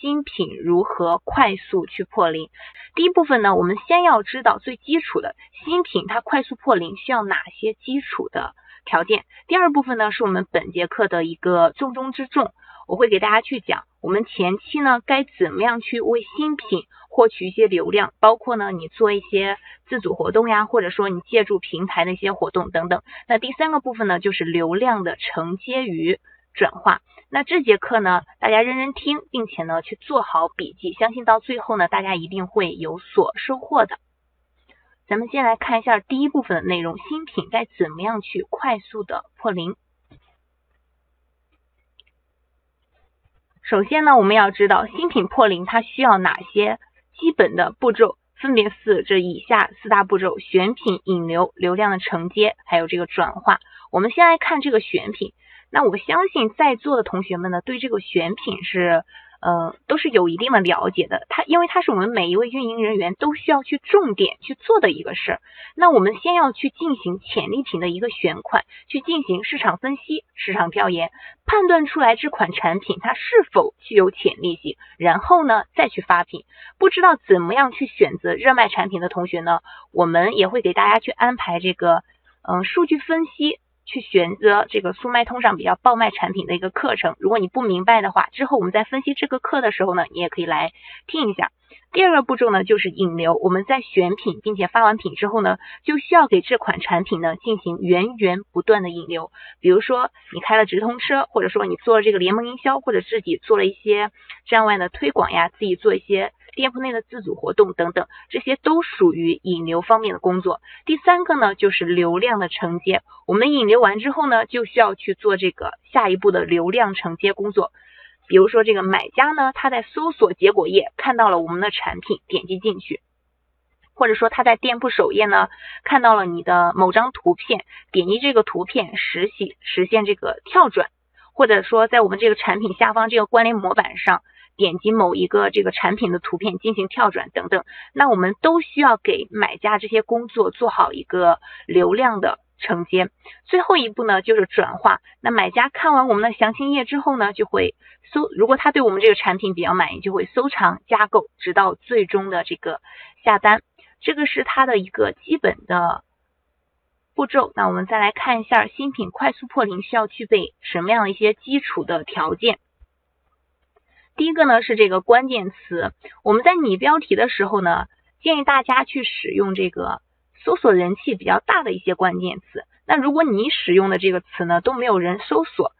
新品如何快速去破零。第一部分呢，我们先要知道最基础的新品它快速破零需要哪些基础的条件。第二部分呢，是我们本节课的一个重中之重，我会给大家去讲我们前期呢该怎么样去为新品获取一些流量，包括呢你做一些自主活动呀，或者说你借助平台的一些活动等等。那第三个部分呢，就是流量的承接与转化。那这节课呢，大家认真听，并且呢去做好笔记，相信到最后呢，大家一定会有所收获的。咱们先来看一下第一部分的内容，新品该怎么样去快速的破零。首先呢，我们要知道新品破零它需要哪些基本的步骤，分别是这以下四大步骤：选品、引流、流量的承接，还有这个转化。我们先来看这个选品。那我相信在座的同学们呢，对这个选品是，呃，都是有一定的了解的。它因为它是我们每一位运营人员都需要去重点去做的一个事儿。那我们先要去进行潜力品的一个选款，去进行市场分析、市场调研，判断出来这款产品它是否具有潜力性，然后呢再去发品。不知道怎么样去选择热卖产品的同学呢，我们也会给大家去安排这个，嗯，数据分析。去选择这个速卖通上比较爆卖产品的一个课程，如果你不明白的话，之后我们在分析这个课的时候呢，你也可以来听一下。第二个步骤呢，就是引流。我们在选品并且发完品之后呢，就需要给这款产品呢进行源源不断的引流。比如说你开了直通车，或者说你做了这个联盟营销，或者自己做了一些站外的推广呀，自己做一些。店铺内的自主活动等等，这些都属于引流方面的工作。第三个呢，就是流量的承接。我们引流完之后呢，就需要去做这个下一步的流量承接工作。比如说，这个买家呢，他在搜索结果页看到了我们的产品，点击进去；或者说他在店铺首页呢，看到了你的某张图片，点击这个图片实现实现这个跳转；或者说在我们这个产品下方这个关联模板上。点击某一个这个产品的图片进行跳转等等，那我们都需要给买家这些工作做好一个流量的承接。最后一步呢，就是转化。那买家看完我们的详情页之后呢，就会搜，如果他对我们这个产品比较满意，就会收藏加购，直到最终的这个下单。这个是它的一个基本的步骤。那我们再来看一下新品快速破零需要具备什么样的一些基础的条件。第一个呢是这个关键词，我们在拟标题的时候呢，建议大家去使用这个搜索人气比较大的一些关键词。那如果你使用的这个词呢都没有人搜索。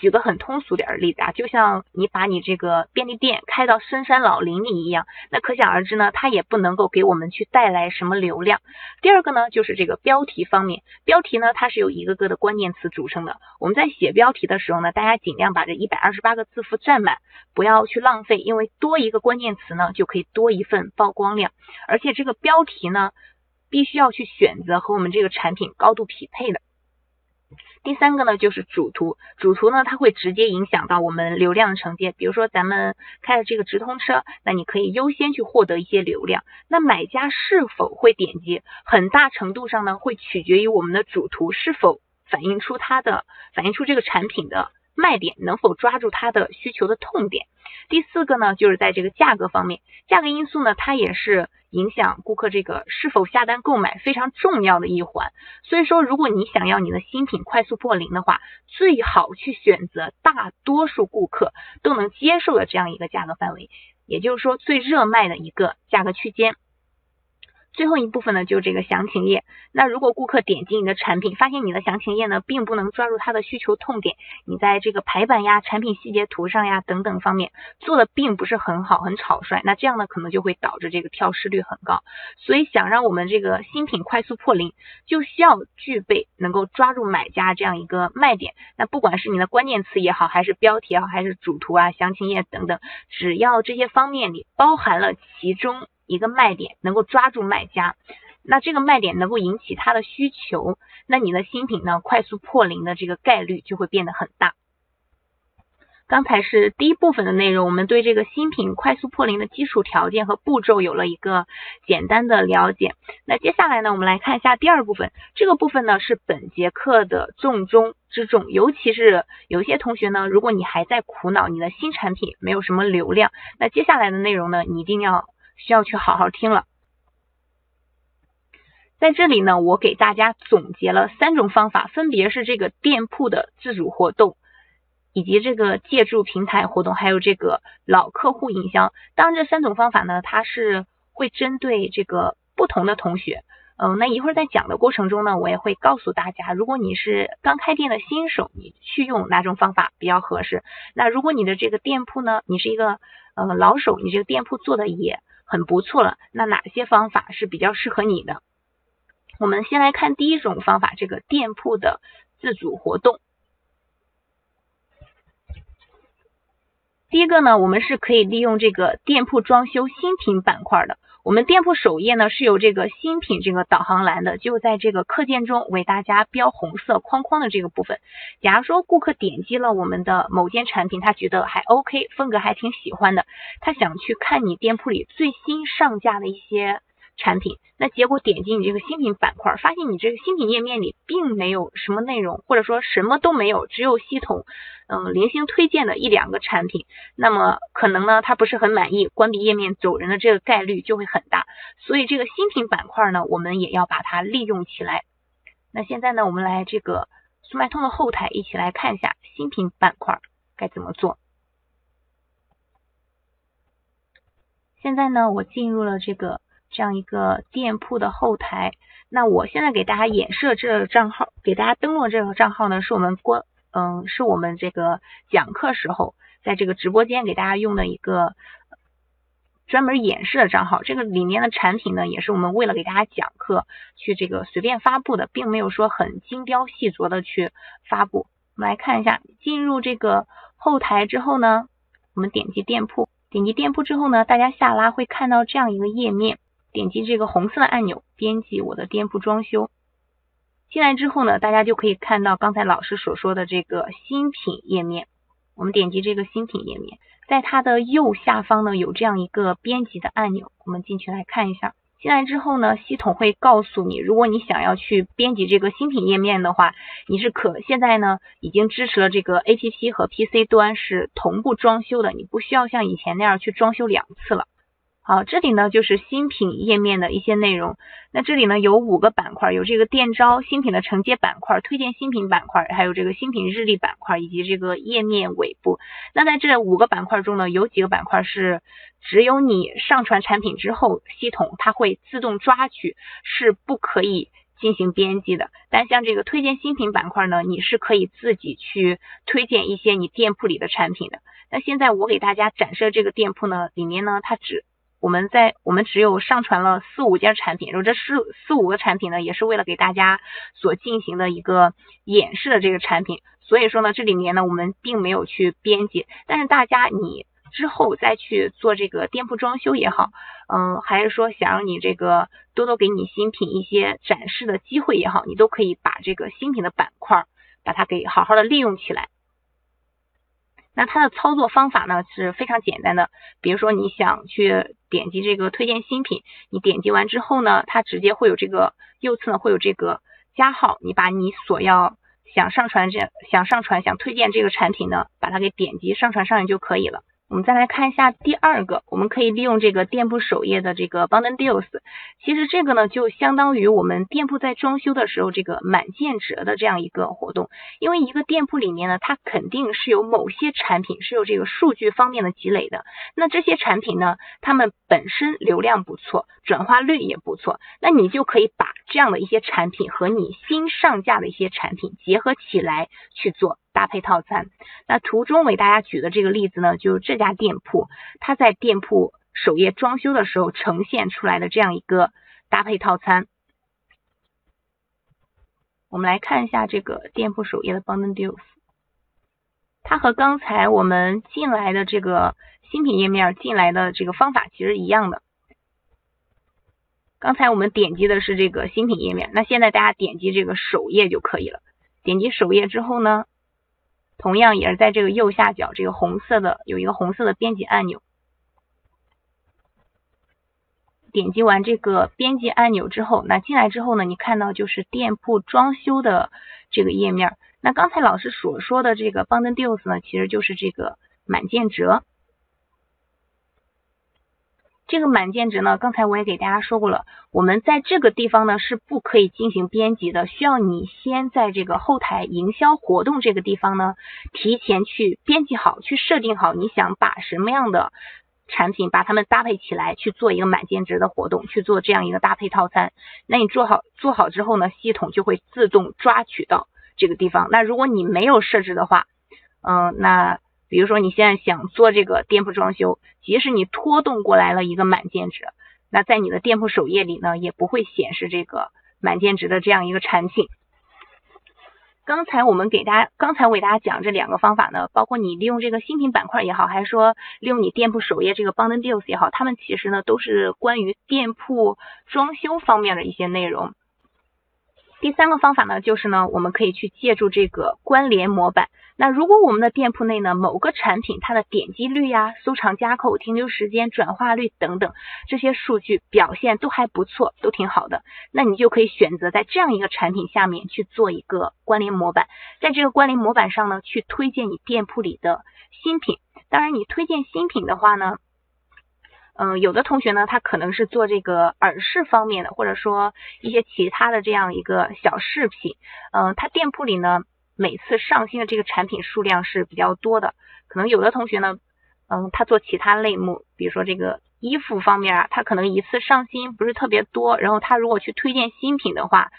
举个很通俗点的例子啊，就像你把你这个便利店开到深山老林里一样，那可想而知呢，它也不能够给我们去带来什么流量。第二个呢，就是这个标题方面，标题呢它是由一个个的关键词组成的。我们在写标题的时候呢，大家尽量把这一百二十八个字符占满，不要去浪费，因为多一个关键词呢，就可以多一份曝光量。而且这个标题呢，必须要去选择和我们这个产品高度匹配的。第三个呢，就是主图，主图呢，它会直接影响到我们流量的承接。比如说咱们开了这个直通车，那你可以优先去获得一些流量。那买家是否会点击，很大程度上呢，会取决于我们的主图是否反映出它的，反映出这个产品的卖点，能否抓住它的需求的痛点。第四个呢，就是在这个价格方面，价格因素呢，它也是。影响顾客这个是否下单购买非常重要的一环，所以说如果你想要你的新品快速破零的话，最好去选择大多数顾客都能接受的这样一个价格范围，也就是说最热卖的一个价格区间。最后一部分呢，就是这个详情页。那如果顾客点击你的产品，发现你的详情页呢，并不能抓住他的需求痛点，你在这个排版呀、产品细节图上呀等等方面做的并不是很好，很草率，那这样呢，可能就会导致这个跳失率很高。所以想让我们这个新品快速破零，就需要具备能够抓住买家这样一个卖点。那不管是你的关键词也好，还是标题也好，还是主图啊、详情页等等，只要这些方面里包含了其中。一个卖点能够抓住卖家，那这个卖点能够引起他的需求，那你的新品呢快速破零的这个概率就会变得很大。刚才是第一部分的内容，我们对这个新品快速破零的基础条件和步骤有了一个简单的了解。那接下来呢，我们来看一下第二部分。这个部分呢是本节课的重中之重，尤其是有些同学呢，如果你还在苦恼你的新产品没有什么流量，那接下来的内容呢，你一定要需要去好好听了。在这里呢，我给大家总结了三种方法，分别是这个店铺的自主活动。以及这个借助平台活动，还有这个老客户营销，当然这三种方法呢，它是会针对这个不同的同学。嗯，那一会儿在讲的过程中呢，我也会告诉大家，如果你是刚开店的新手，你去用哪种方法比较合适。那如果你的这个店铺呢，你是一个呃老手，你这个店铺做的也很不错了，那哪些方法是比较适合你的？我们先来看第一种方法，这个店铺的自主活动。第一个呢，我们是可以利用这个店铺装修新品板块的。我们店铺首页呢是有这个新品这个导航栏的，就在这个课件中为大家标红色框框的这个部分。假如说顾客点击了我们的某件产品，他觉得还 OK，风格还挺喜欢的，他想去看你店铺里最新上架的一些。产品，那结果点击你这个新品板块，发现你这个新品页面里并没有什么内容，或者说什么都没有，只有系统嗯零星推荐的一两个产品，那么可能呢他不是很满意，关闭页面走人的这个概率就会很大。所以这个新品板块呢，我们也要把它利用起来。那现在呢，我们来这个速卖通的后台一起来看一下新品板块该怎么做。现在呢，我进入了这个。这样一个店铺的后台，那我现在给大家演示这个账号，给大家登录这个账号呢，是我们关，嗯，是我们这个讲课时候在这个直播间给大家用的一个专门演示的账号。这个里面的产品呢，也是我们为了给大家讲课去这个随便发布的，并没有说很精雕细琢的去发布。我们来看一下，进入这个后台之后呢，我们点击店铺，点击店铺之后呢，大家下拉会看到这样一个页面。点击这个红色的按钮，编辑我的店铺装修。进来之后呢，大家就可以看到刚才老师所说的这个新品页面。我们点击这个新品页面，在它的右下方呢有这样一个编辑的按钮，我们进去来看一下。进来之后呢，系统会告诉你，如果你想要去编辑这个新品页面的话，你是可现在呢已经支持了这个 APP 和 PC 端是同步装修的，你不需要像以前那样去装修两次了。好，这里呢就是新品页面的一些内容。那这里呢有五个板块，有这个店招、新品的承接板块、推荐新品板块，还有这个新品日历板块以及这个页面尾部。那在这五个板块中呢，有几个板块是只有你上传产品之后，系统它会自动抓取，是不可以进行编辑的。但像这个推荐新品板块呢，你是可以自己去推荐一些你店铺里的产品的。那现在我给大家展示这个店铺呢，里面呢它只我们在我们只有上传了四五件产品，然后这四四五个产品呢，也是为了给大家所进行的一个演示的这个产品，所以说呢，这里面呢我们并没有去编辑，但是大家你之后再去做这个店铺装修也好，嗯，还是说想让你这个多多给你新品一些展示的机会也好，你都可以把这个新品的板块把它给好好的利用起来。那它的操作方法呢是非常简单的，比如说你想去点击这个推荐新品，你点击完之后呢，它直接会有这个右侧呢会有这个加号，你把你所要想上传这想上传想推荐这个产品呢，把它给点击上传上去就可以了。我们再来看一下第二个，我们可以利用这个店铺首页的这个 Bundle Deals，其实这个呢就相当于我们店铺在装修的时候这个满减折的这样一个活动，因为一个店铺里面呢，它肯定是有某些产品是有这个数据方面的积累的，那这些产品呢，它们本身流量不错，转化率也不错，那你就可以把这样的一些产品和你新上架的一些产品结合起来去做。搭配套餐，那图中为大家举的这个例子呢，就是这家店铺，它在店铺首页装修的时候呈现出来的这样一个搭配套餐。我们来看一下这个店铺首页的 Bundle Deals，它和刚才我们进来的这个新品页面进来的这个方法其实一样的。刚才我们点击的是这个新品页面，那现在大家点击这个首页就可以了。点击首页之后呢？同样也是在这个右下角这个红色的有一个红色的编辑按钮。点击完这个编辑按钮之后，那进来之后呢，你看到就是店铺装修的这个页面。那刚才老师所说的这个 Bundle Deals 呢，其实就是这个满件折。这个满件折呢，刚才我也给大家说过了，我们在这个地方呢是不可以进行编辑的，需要你先在这个后台营销活动这个地方呢，提前去编辑好，去设定好你想把什么样的。产品把它们搭配起来去做一个满减值的活动，去做这样一个搭配套餐。那你做好做好之后呢，系统就会自动抓取到这个地方。那如果你没有设置的话，嗯，那比如说你现在想做这个店铺装修，即使你拖动过来了一个满减值，那在你的店铺首页里呢，也不会显示这个满减值的这样一个产品。刚才我们给大家，刚才我给大家讲这两个方法呢，包括你利用这个新品板块也好，还是说利用你店铺首页这个 Bundle Deals 也好，他们其实呢都是关于店铺装修方面的一些内容。第三个方法呢，就是呢，我们可以去借助这个关联模板。那如果我们的店铺内呢，某个产品它的点击率呀、收藏加扣、停留时间、转化率等等这些数据表现都还不错，都挺好的，那你就可以选择在这样一个产品下面去做一个关联模板，在这个关联模板上呢，去推荐你店铺里的新品。当然，你推荐新品的话呢。嗯，有的同学呢，他可能是做这个耳饰方面的，或者说一些其他的这样一个小饰品。嗯，他店铺里呢，每次上新的这个产品数量是比较多的。可能有的同学呢，嗯，他做其他类目，比如说这个衣服方面啊，他可能一次上新不是特别多。然后他如果去推荐新品的话，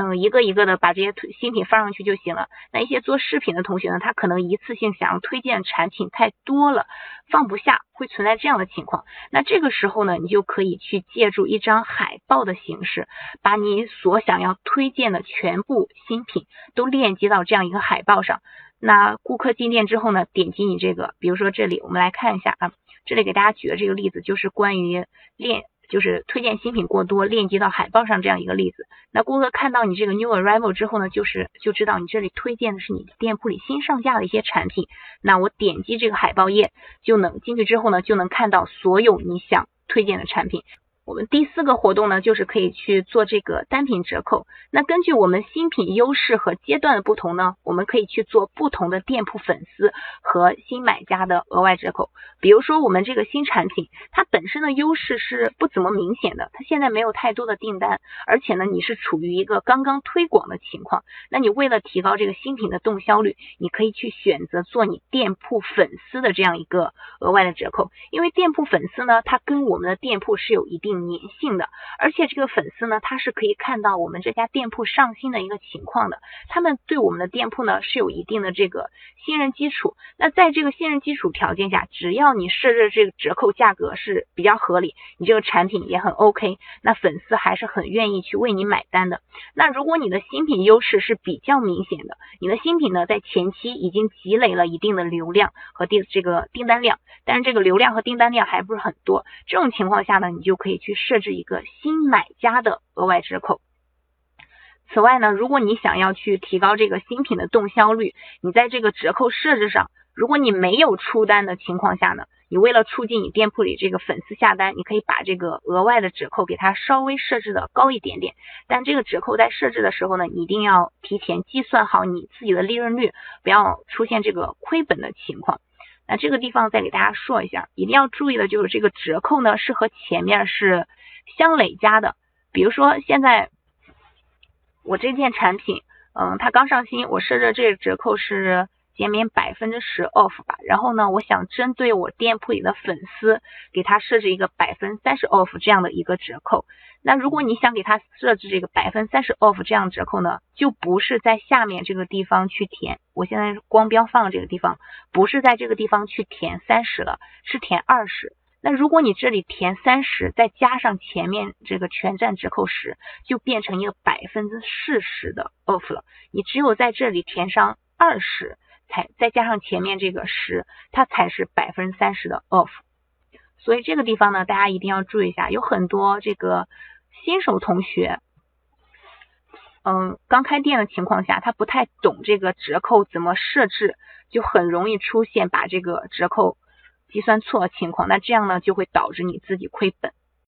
嗯，一个一个的把这些新品放上去就行了。那一些做饰品的同学呢，他可能一次性想要推荐产品太多了，放不下，会存在这样的情况。那这个时候呢，你就可以去借助一张海报的形式，把你所想要推荐的全部新品都链接到这样一个海报上。那顾客进店之后呢，点击你这个，比如说这里，我们来看一下啊，这里给大家举的这个例子就是关于链。就是推荐新品过多，链接到海报上这样一个例子。那顾客看到你这个 new arrival 之后呢，就是就知道你这里推荐的是你店铺里新上架的一些产品。那我点击这个海报页，就能进去之后呢，就能看到所有你想推荐的产品。我们第四个活动呢，就是可以去做这个单品折扣。那根据我们新品优势和阶段的不同呢，我们可以去做不同的店铺粉丝和新买家的额外折扣。比如说我们这个新产品，它本身的优势是不怎么明显的，它现在没有太多的订单，而且呢你是处于一个刚刚推广的情况。那你为了提高这个新品的动销率，你可以去选择做你店铺粉丝的这样一个额外的折扣。因为店铺粉丝呢，它跟我们的店铺是有一定。粘性的，而且这个粉丝呢，他是可以看到我们这家店铺上新的一个情况的，他们对我们的店铺呢是有一定的这个信任基础。那在这个信任基础条件下，只要你设置这个折扣价格是比较合理，你这个产品也很 OK，那粉丝还是很愿意去为你买单的。那如果你的新品优势是比较明显的，你的新品呢在前期已经积累了一定的流量和订这个订单量，但是这个流量和订单量还不是很多，这种情况下呢，你就可以去。去设置一个新买家的额外折扣。此外呢，如果你想要去提高这个新品的动销率，你在这个折扣设置上，如果你没有出单的情况下呢，你为了促进你店铺里这个粉丝下单，你可以把这个额外的折扣给它稍微设置的高一点点。但这个折扣在设置的时候呢，你一定要提前计算好你自己的利润率，不要出现这个亏本的情况。那这个地方再给大家说一下，一定要注意的就是这个折扣呢是和前面是相累加的。比如说现在我这件产品，嗯，它刚上新，我设置这个折扣是。减免百分之十 off 吧，然后呢，我想针对我店铺里的粉丝，给他设置一个百分三十 off 这样的一个折扣。那如果你想给他设置这个百分三十 off 这样折扣呢，就不是在下面这个地方去填，我现在光标放这个地方，不是在这个地方去填三十了，是填二十。那如果你这里填三十，再加上前面这个全站折扣十，就变成一个百分之四十的 off 了。你只有在这里填上二十。才再加上前面这个十，它才是百分之三十的 off。所以这个地方呢，大家一定要注意一下，有很多这个新手同学，嗯，刚开店的情况下，他不太懂这个折扣怎么设置，就很容易出现把这个折扣计算错的情况。那这样呢，就会导致你自己亏本。